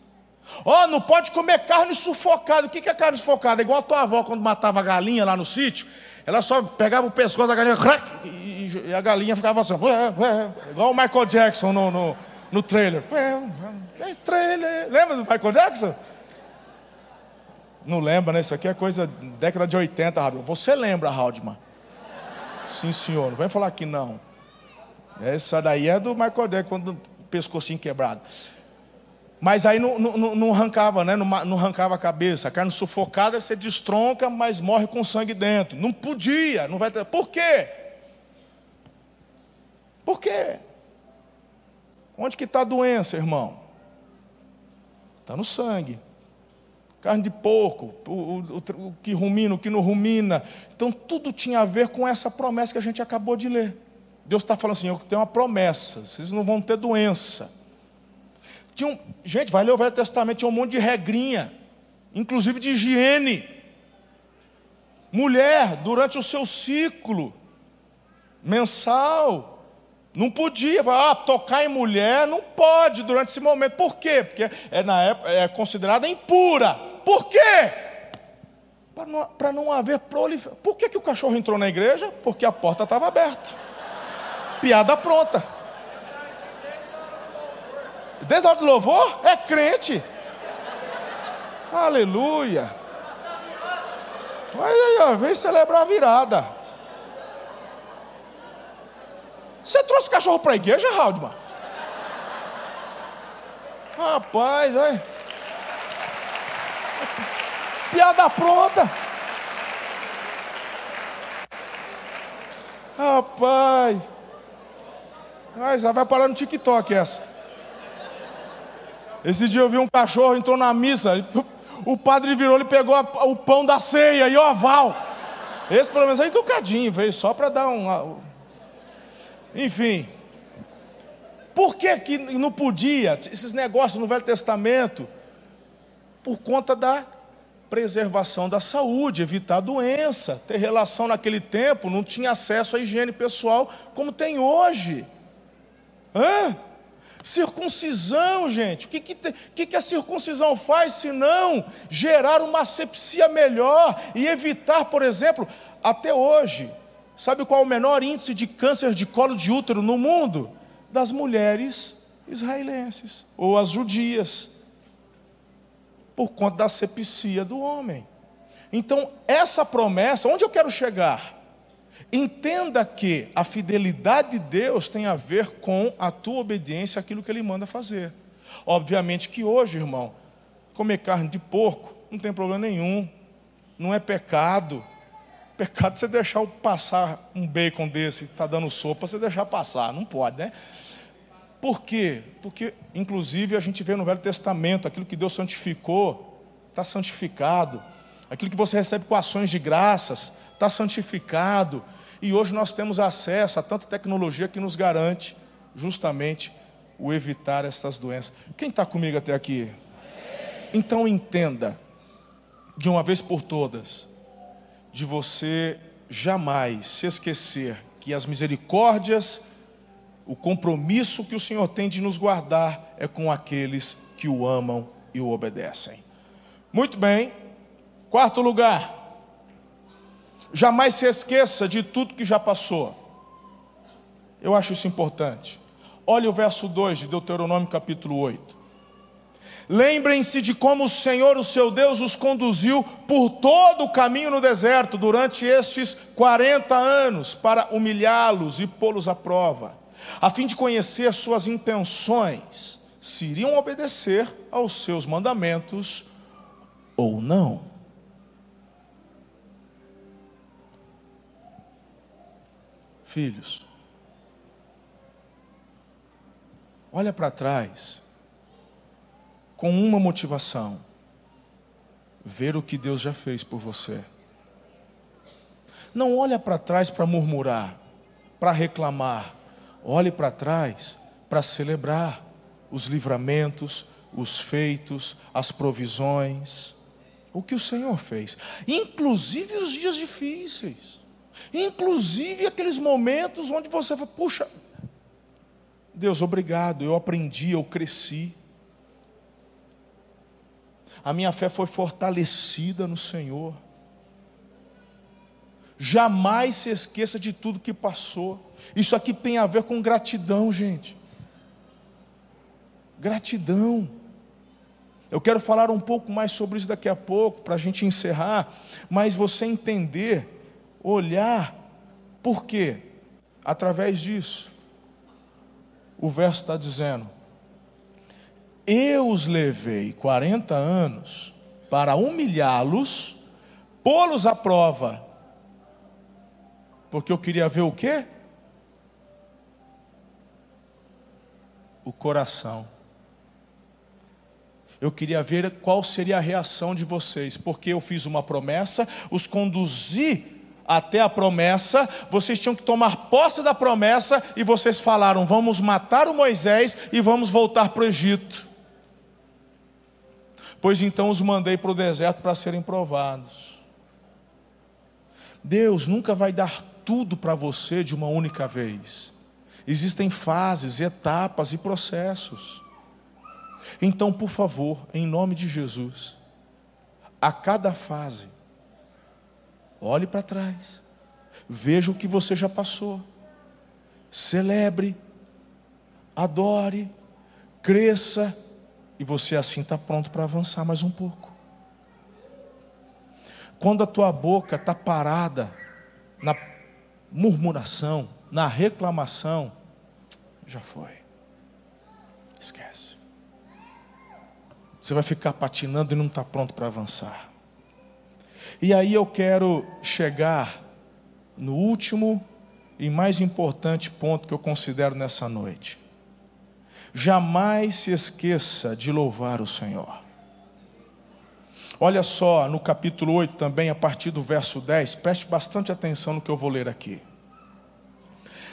Ó, oh, não pode comer carne sufocada. O que, que é carne sufocada? É igual a tua avó quando matava a galinha lá no sítio. Ela só pegava o pescoço da galinha e, e a galinha ficava assim, igual o Michael Jackson no, no, no trailer. Trailer. Lembra do Michael Jackson? Não lembra, né? Isso aqui é coisa década de 80, Raul. Você lembra, Haldman? Sim, senhor. Não vem falar que não. Essa daí é do Michael Jackson, quando o pescocinho quebrado. Mas aí não, não, não arrancava, né? Não, não, arrancava a cabeça. A carne sufocada você destronca, mas morre com sangue dentro. Não podia, não vai ter. Por quê? Por quê? Onde que está a doença, irmão? Está no sangue. Carne de porco, o, o, o, o que rumina, o que não rumina. Então tudo tinha a ver com essa promessa que a gente acabou de ler. Deus está falando assim: eu tenho uma promessa, vocês não vão ter doença. Tinha um, gente, vai ler o Velho Testamento, tinha um monte de regrinha, inclusive de higiene. Mulher, durante o seu ciclo mensal, não podia, ah, tocar em mulher não pode durante esse momento. Por quê? Porque é, na época, é considerada impura. Por quê? Para não, não haver proliferação. Por que, que o cachorro entrou na igreja? Porque a porta estava aberta. Piada pronta. Desde a hora do louvor, é crente. Aleluia. Mas aí, ó, vem celebrar a virada. Você trouxe cachorro para a igreja, Haldman? Rapaz, vai. Piada pronta. Rapaz. Mas vai parar no TikTok essa. Esse dia eu vi um cachorro, entrou na missa. O padre virou, ele pegou o pão da ceia e o aval. Esse pelo menos é educadinho, veio só para dar um. Enfim. Por que, que não podia esses negócios no Velho Testamento? Por conta da preservação da saúde, evitar doença, ter relação naquele tempo, não tinha acesso à higiene pessoal como tem hoje. Hã? Circuncisão, gente. O que, que, que, que a circuncisão faz se não gerar uma asepsia melhor e evitar, por exemplo, até hoje, sabe qual é o menor índice de câncer de colo de útero no mundo? Das mulheres israelenses ou as judias, por conta da asepsia do homem. Então, essa promessa, onde eu quero chegar? Entenda que a fidelidade de Deus tem a ver com a tua obediência àquilo que Ele manda fazer. Obviamente que hoje, irmão, comer carne de porco não tem problema nenhum, não é pecado. Pecado você deixar passar um bacon desse, está dando sopa, você deixar passar, não pode, né? Por quê? Porque, inclusive, a gente vê no Velho Testamento, aquilo que Deus santificou, está santificado. Aquilo que você recebe com ações de graças, está santificado. E hoje nós temos acesso a tanta tecnologia que nos garante justamente o evitar essas doenças. Quem está comigo até aqui? Então entenda, de uma vez por todas, de você jamais se esquecer que as misericórdias, o compromisso que o Senhor tem de nos guardar é com aqueles que o amam e o obedecem. Muito bem, quarto lugar. Jamais se esqueça de tudo que já passou. Eu acho isso importante. Olha o verso 2 de Deuteronômio capítulo 8. Lembrem-se de como o Senhor, o seu Deus, os conduziu por todo o caminho no deserto durante estes 40 anos para humilhá-los e pô-los à prova, a fim de conhecer suas intenções, se iriam obedecer aos seus mandamentos ou não. Filhos, olha para trás com uma motivação: ver o que Deus já fez por você. Não olha para trás para murmurar, para reclamar. Olhe para trás para celebrar os livramentos, os feitos, as provisões, o que o Senhor fez, inclusive os dias difíceis. Inclusive aqueles momentos onde você fala, puxa, Deus, obrigado, eu aprendi, eu cresci. A minha fé foi fortalecida no Senhor. Jamais se esqueça de tudo que passou. Isso aqui tem a ver com gratidão, gente. Gratidão. Eu quero falar um pouco mais sobre isso daqui a pouco, para a gente encerrar, mas você entender olhar, por quê? Através disso, o verso está dizendo: Eu os levei 40 anos para humilhá-los, pô-los à prova, porque eu queria ver o quê? O coração. Eu queria ver qual seria a reação de vocês, porque eu fiz uma promessa, os conduzi até a promessa, vocês tinham que tomar posse da promessa e vocês falaram: vamos matar o Moisés e vamos voltar para o Egito. Pois então os mandei para o deserto para serem provados. Deus nunca vai dar tudo para você de uma única vez. Existem fases, etapas e processos. Então, por favor, em nome de Jesus, a cada fase, Olhe para trás. Veja o que você já passou. Celebre, adore, cresça, e você assim está pronto para avançar mais um pouco. Quando a tua boca está parada na murmuração, na reclamação, já foi. Esquece. você vai ficar patinando e não está pronto para avançar. E aí eu quero chegar no último e mais importante ponto que eu considero nessa noite. Jamais se esqueça de louvar o Senhor. Olha só, no capítulo 8 também, a partir do verso 10, preste bastante atenção no que eu vou ler aqui.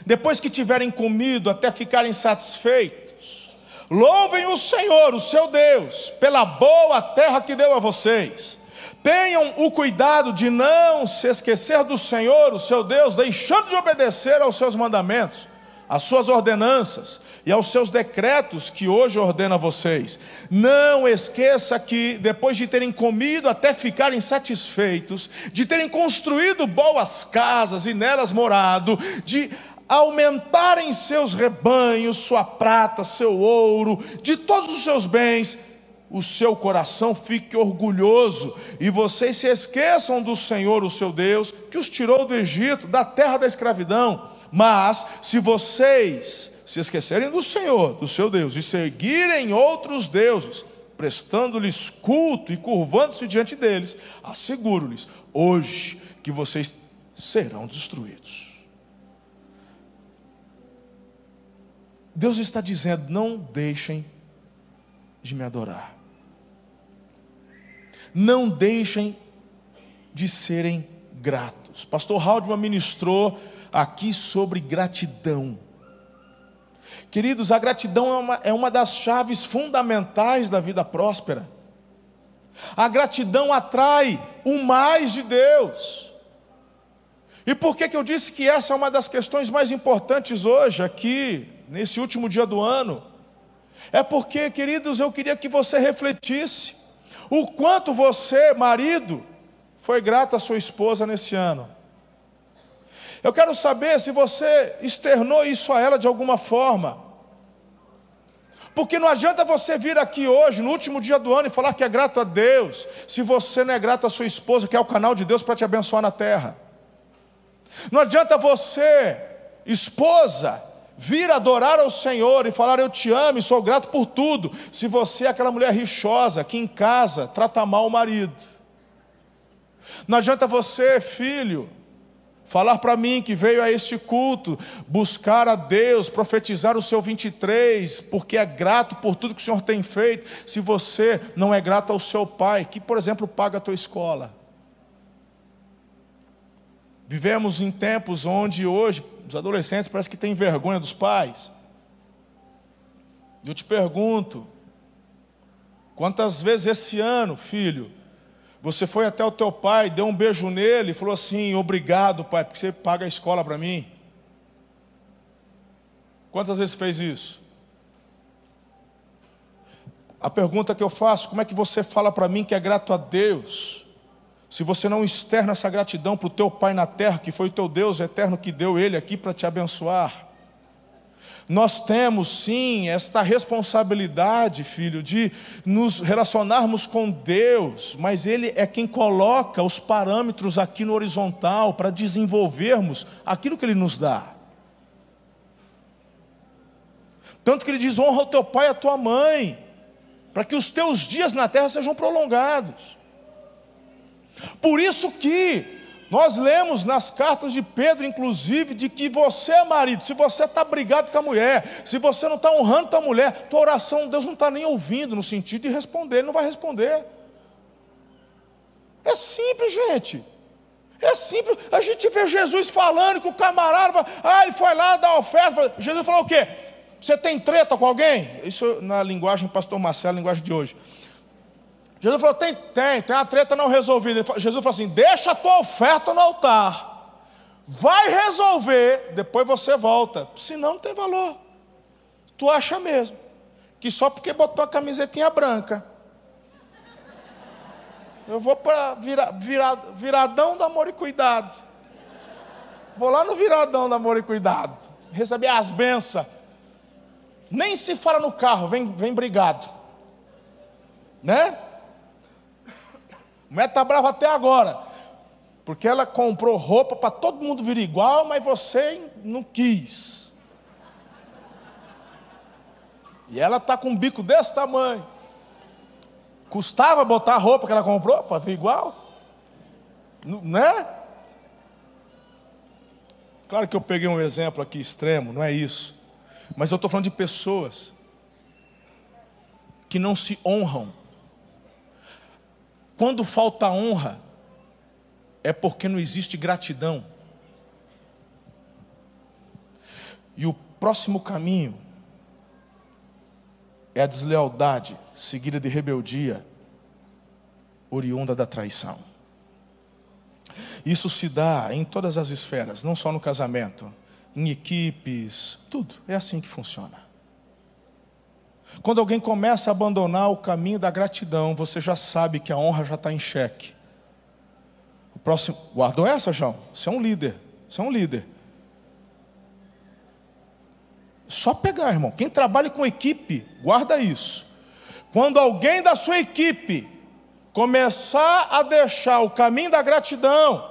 Depois que tiverem comido até ficarem satisfeitos, Louvem o Senhor, o seu Deus, pela boa terra que deu a vocês. Tenham o cuidado de não se esquecer do Senhor, o seu Deus, deixando de obedecer aos seus mandamentos, às suas ordenanças e aos seus decretos que hoje ordena a vocês. Não esqueça que depois de terem comido até ficarem satisfeitos, de terem construído boas casas e nelas morado, de aumentarem seus rebanhos, sua prata, seu ouro, de todos os seus bens, o seu coração fique orgulhoso e vocês se esqueçam do Senhor, o seu Deus, que os tirou do Egito, da terra da escravidão. Mas se vocês se esquecerem do Senhor, do seu Deus, e seguirem outros deuses, prestando-lhes culto e curvando-se diante deles, asseguro-lhes hoje que vocês serão destruídos. Deus está dizendo: não deixem de me adorar. Não deixem de serem gratos. Pastor Haldman ministrou aqui sobre gratidão. Queridos, a gratidão é uma, é uma das chaves fundamentais da vida próspera. A gratidão atrai o mais de Deus. E por que, que eu disse que essa é uma das questões mais importantes hoje aqui nesse último dia do ano, é porque, queridos, eu queria que você refletisse o quanto você, marido, foi grato à sua esposa nesse ano. Eu quero saber se você externou isso a ela de alguma forma. Porque não adianta você vir aqui hoje, no último dia do ano, e falar que é grato a Deus, se você não é grato à sua esposa, que é o canal de Deus para te abençoar na terra. Não adianta você, esposa, vir adorar ao Senhor e falar eu te amo e sou grato por tudo, se você é aquela mulher rixosa que em casa trata mal o marido. Não adianta você, filho, falar para mim que veio a este culto, buscar a Deus, profetizar o seu 23, porque é grato por tudo que o Senhor tem feito, se você não é grato ao seu pai, que, por exemplo, paga a tua escola. Vivemos em tempos onde hoje os adolescentes parece que têm vergonha dos pais. Eu te pergunto, quantas vezes esse ano, filho, você foi até o teu pai, deu um beijo nele e falou assim: "Obrigado, pai, porque você paga a escola para mim"? Quantas vezes fez isso? A pergunta que eu faço, como é que você fala para mim que é grato a Deus? Se você não externa essa gratidão para o teu Pai na terra, que foi o teu Deus eterno que deu Ele aqui para te abençoar. Nós temos sim esta responsabilidade, filho, de nos relacionarmos com Deus, mas Ele é quem coloca os parâmetros aqui no horizontal para desenvolvermos aquilo que Ele nos dá. Tanto que Ele diz: honra o teu pai e a tua mãe, para que os teus dias na terra sejam prolongados. Por isso que nós lemos nas cartas de Pedro, inclusive, de que você, marido, se você está brigado com a mulher, se você não está honrando a mulher, tua oração, Deus não está nem ouvindo no sentido de responder, Ele não vai responder. É simples, gente. É simples. A gente vê Jesus falando que o camarada, ah, ele foi lá dar oferta. Jesus falou o quê? Você tem treta com alguém? Isso na linguagem pastor Marcelo, linguagem de hoje. Jesus falou: tem, tem, tem uma treta não resolvida. Jesus falou assim: deixa a tua oferta no altar, vai resolver, depois você volta. Senão não tem valor. Tu acha mesmo que só porque botou a camisetinha branca, eu vou para vira, vira, viradão do amor e cuidado. Vou lá no viradão do amor e cuidado, receber as bênçãos. Nem se fala no carro, vem, vem brigado. Né? A mulher está brava até agora, porque ela comprou roupa para todo mundo vir igual, mas você não quis. E ela está com um bico desse tamanho. Custava botar a roupa que ela comprou para vir igual? Né? Claro que eu peguei um exemplo aqui extremo, não é isso. Mas eu estou falando de pessoas que não se honram. Quando falta honra, é porque não existe gratidão. E o próximo caminho é a deslealdade seguida de rebeldia, oriunda da traição. Isso se dá em todas as esferas, não só no casamento, em equipes, tudo. É assim que funciona. Quando alguém começa a abandonar o caminho da gratidão, você já sabe que a honra já está em xeque. O próximo, guardou essa, João? Você é um líder. Você é um líder. Só pegar, irmão. Quem trabalha com equipe, guarda isso. Quando alguém da sua equipe começar a deixar o caminho da gratidão,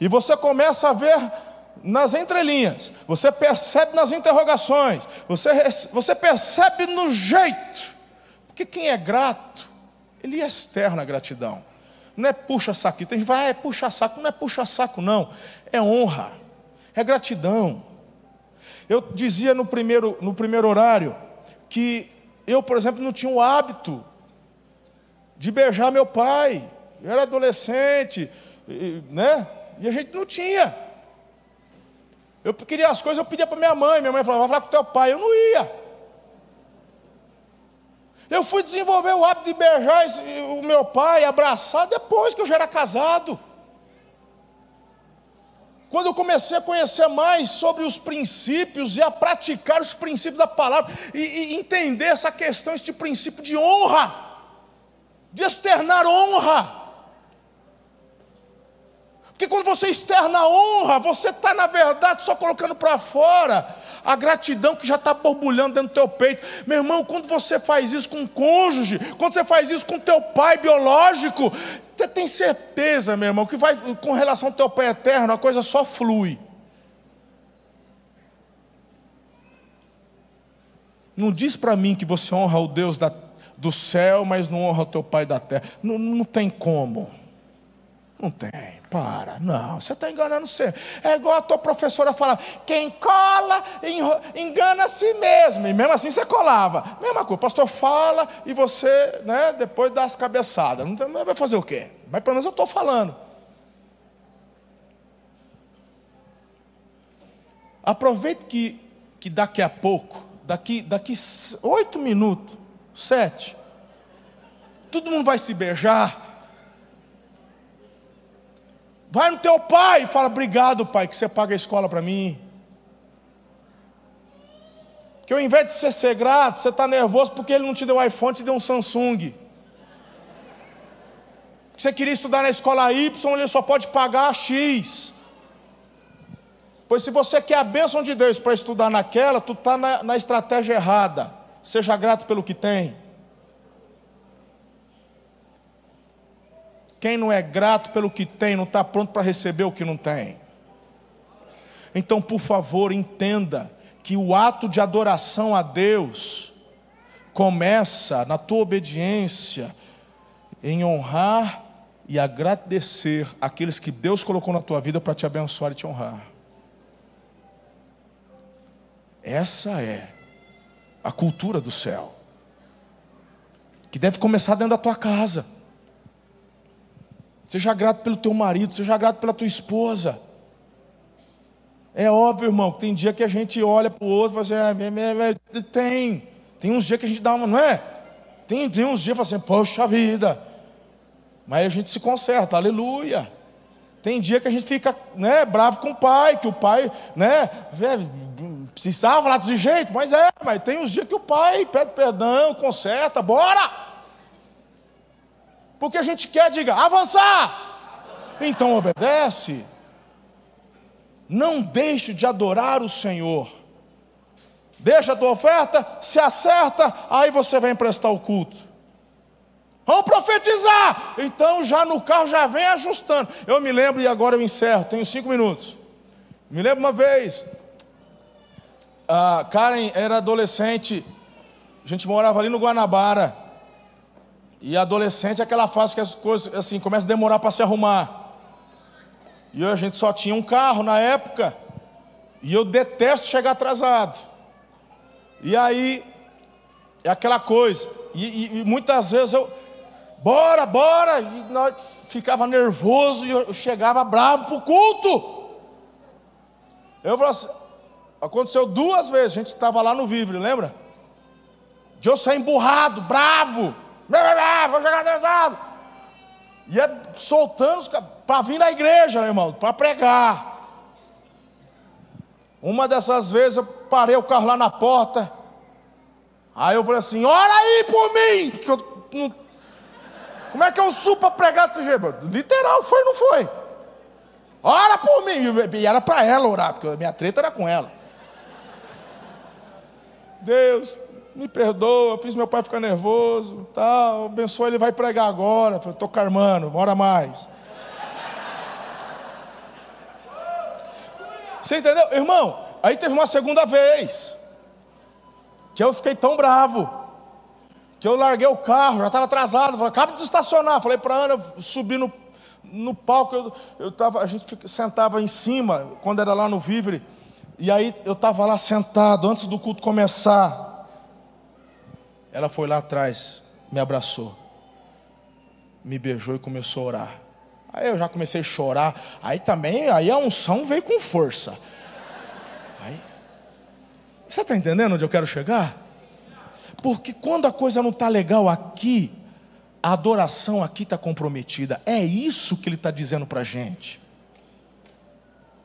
e você começa a ver nas entrelinhas, você percebe nas interrogações, você, você percebe no jeito, porque quem é grato, ele externa a gratidão, não é puxa-saco, tem gente que vai, ah, é puxa-saco, não é puxa-saco, não, é honra, é gratidão. Eu dizia no primeiro, no primeiro horário que eu, por exemplo, não tinha o hábito de beijar meu pai. Eu era adolescente, né? E a gente não tinha. Eu queria as coisas, eu pedia para minha mãe. Minha mãe falava, vai falar com teu pai. Eu não ia. Eu fui desenvolver o hábito de beijar o meu pai, abraçar, depois que eu já era casado. Quando eu comecei a conhecer mais sobre os princípios e a praticar os princípios da palavra, e, e entender essa questão, este princípio de honra, de externar honra. Porque quando você externa a honra, você está, na verdade, só colocando para fora a gratidão que já está borbulhando dentro do teu peito. Meu irmão, quando você faz isso com um cônjuge, quando você faz isso com teu pai biológico, você tem certeza, meu irmão, que vai com relação ao teu pai eterno, a coisa só flui. Não diz para mim que você honra o Deus da, do céu, mas não honra o teu pai da terra. Não, não tem como. Não tem, para, não, você está enganando você. É igual a tua professora falava: quem cola engana a si mesmo. E mesmo assim você colava. Mesma coisa, o pastor fala e você, né, depois dá as cabeçadas. Não vai fazer o quê? Mas pelo menos eu estou falando. Aproveite que, que daqui a pouco, daqui, daqui oito minutos, sete, todo mundo vai se beijar Vai no teu pai e fala: Obrigado, pai, que você paga a escola para mim. Que ao invés de você ser grato, você está nervoso porque ele não te deu iPhone, te deu um Samsung. Que você queria estudar na escola Y, ele só pode pagar X. Pois se você quer a bênção de Deus para estudar naquela, tu está na, na estratégia errada. Seja grato pelo que tem. Quem não é grato pelo que tem, não está pronto para receber o que não tem. Então, por favor, entenda que o ato de adoração a Deus começa na tua obediência, em honrar e agradecer aqueles que Deus colocou na tua vida para te abençoar e te honrar. Essa é a cultura do céu, que deve começar dentro da tua casa. Seja grato pelo teu marido, seja grato pela tua esposa. É óbvio, irmão, que tem dia que a gente olha para o outro e fala assim, é, tem. Tem uns dias que a gente dá uma, não é? Tem, tem uns dias que fala assim, poxa vida. Mas a gente se conserta, aleluia. Tem dia que a gente fica né, bravo com o pai, que o pai, né, precisava falar desse jeito, mas é, mas tem uns dias que o pai pede perdão, conserta, bora! Porque a gente quer, diga, avançar. Então obedece. Não deixe de adorar o Senhor. Deixa a tua oferta, se acerta, aí você vai emprestar o culto. Vamos profetizar. Então já no carro já vem ajustando. Eu me lembro e agora eu encerro. Tenho cinco minutos. Me lembro uma vez. A Karen era adolescente. A gente morava ali no Guanabara. E adolescente é aquela fase que as coisas assim começam a demorar para se arrumar. E a gente só tinha um carro na época. E eu detesto chegar atrasado. E aí é aquela coisa. E, e, e muitas vezes eu, bora, bora, e nós ficava nervoso e eu chegava bravo para o culto. Eu falei assim, aconteceu duas vezes, a gente estava lá no Vivre, lembra? De eu sair emburrado, bravo, vou chegar atrasado. E é soltando para vir na igreja, meu irmão, para pregar. Uma dessas vezes eu parei o carro lá na porta. Aí eu falei assim: ora aí por mim! Que eu. Como é que eu subo para pregar desse jeito? Literal, foi ou não foi? Ora por mim! E era para ela orar, porque a minha treta era com ela. Deus, me perdoa, fiz meu pai ficar nervoso, tal, abençoa, ele vai pregar agora. Estou carmando, mora mais. Você entendeu? Irmão, aí teve uma segunda vez, que eu fiquei tão bravo, que eu larguei o carro, já estava atrasado, falei, acabo de estacionar. Falei para Ana subir no, no palco, eu, eu tava, a gente sentava em cima, quando era lá no Vivre, e aí eu estava lá sentado, antes do culto começar. Ela foi lá atrás, me abraçou, me beijou e começou a orar. Aí eu já comecei a chorar. Aí também, aí a unção veio com força. Aí, você está entendendo onde eu quero chegar? Porque quando a coisa não está legal aqui, a adoração aqui está comprometida. É isso que ele está dizendo para a gente.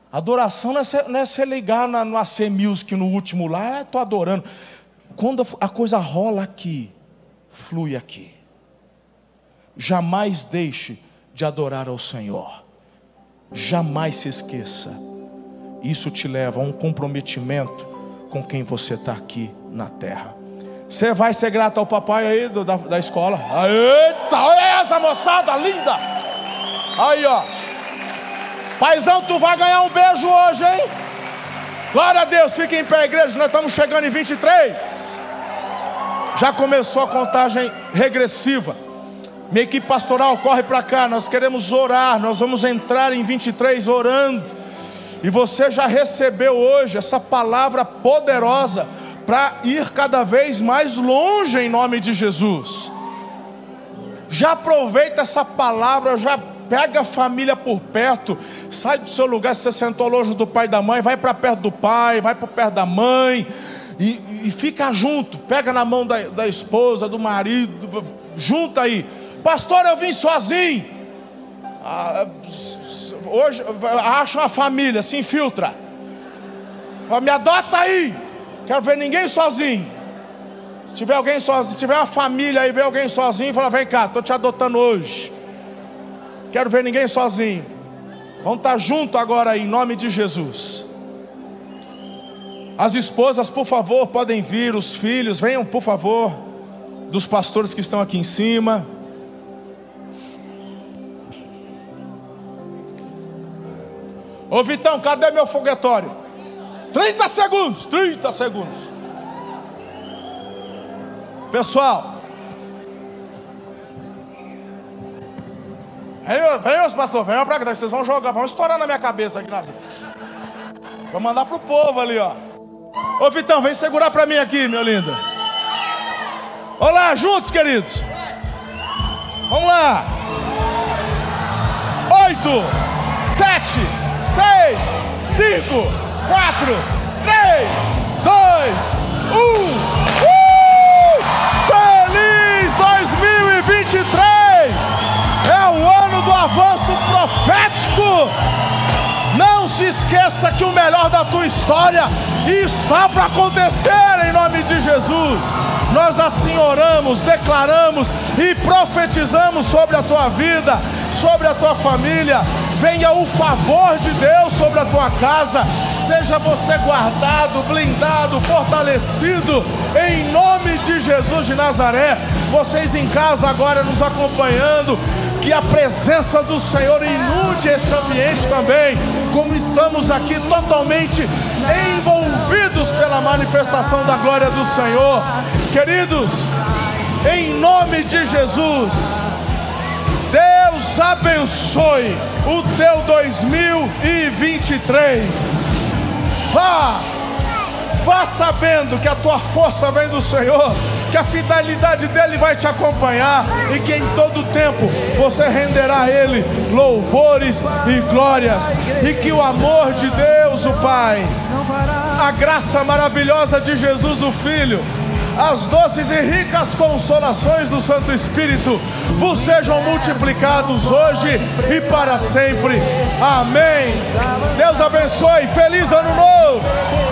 Adoração não é, não é você ligar na, no AC Music no último lá, estou adorando. Quando a coisa rola aqui, flui aqui. Jamais deixe de adorar ao Senhor. Jamais se esqueça. Isso te leva a um comprometimento com quem você está aqui na terra. Você vai ser grato ao papai aí do, da, da escola. Eita, olha essa moçada linda. Aí, ó. Paizão, tu vai ganhar um beijo hoje, hein? Glória a Deus, fique em pé, igreja, nós estamos chegando em 23. Já começou a contagem regressiva. Minha equipe pastoral corre para cá, nós queremos orar, nós vamos entrar em 23 orando. E você já recebeu hoje essa palavra poderosa para ir cada vez mais longe em nome de Jesus. Já aproveita essa palavra, já pega a família por perto, sai do seu lugar, se você sentou longe do pai e da mãe, vai para perto do pai, vai para perto da mãe, e, e, fica junto, pega na mão da, da esposa, do marido, junta aí. Pastor, eu vim sozinho. Ah, hoje acha uma família, se infiltra. Fala, me adota aí. Quero ver ninguém sozinho. Se tiver alguém sozinho, se tiver uma família aí, ver alguém sozinho, fala, vem cá, estou te adotando hoje. Quero ver ninguém sozinho. Vamos estar junto agora em nome de Jesus. As esposas, por favor, podem vir, os filhos, venham, por favor, dos pastores que estão aqui em cima. Ô Vitão, cadê meu foguetório? 30 segundos, 30 segundos. Pessoal, Vem, vem os pastores, venham pra cá, vocês vão jogar, vão estourar na minha cabeça aqui nas. Vou mandar pro povo ali, ó. Ô Vitão, vem segurar pra mim aqui, meu lindo. Olá, juntos, queridos. Vamos lá. Oito, sete, seis, cinco, quatro, três, dois, um. Profético. Não se esqueça que o melhor da tua história está para acontecer em nome de Jesus. Nós assim oramos, declaramos e profetizamos sobre a tua vida, sobre a tua família. Venha o favor de Deus sobre a tua casa. Seja você guardado, blindado, fortalecido, em nome de Jesus de Nazaré. Vocês em casa agora nos acompanhando, que a presença do Senhor inunde este ambiente também, como estamos aqui totalmente envolvidos pela manifestação da glória do Senhor. Queridos, em nome de Jesus. Deus abençoe o teu 2023. Vá, vá sabendo que a tua força vem do Senhor, que a fidelidade dele vai te acompanhar e que em todo tempo você renderá a ele louvores e glórias, e que o amor de Deus, o Pai, a graça maravilhosa de Jesus, o Filho, as doces e ricas consolações do Santo Espírito vos sejam multiplicados hoje e para sempre. Amém. Deus abençoe. Feliz ano novo.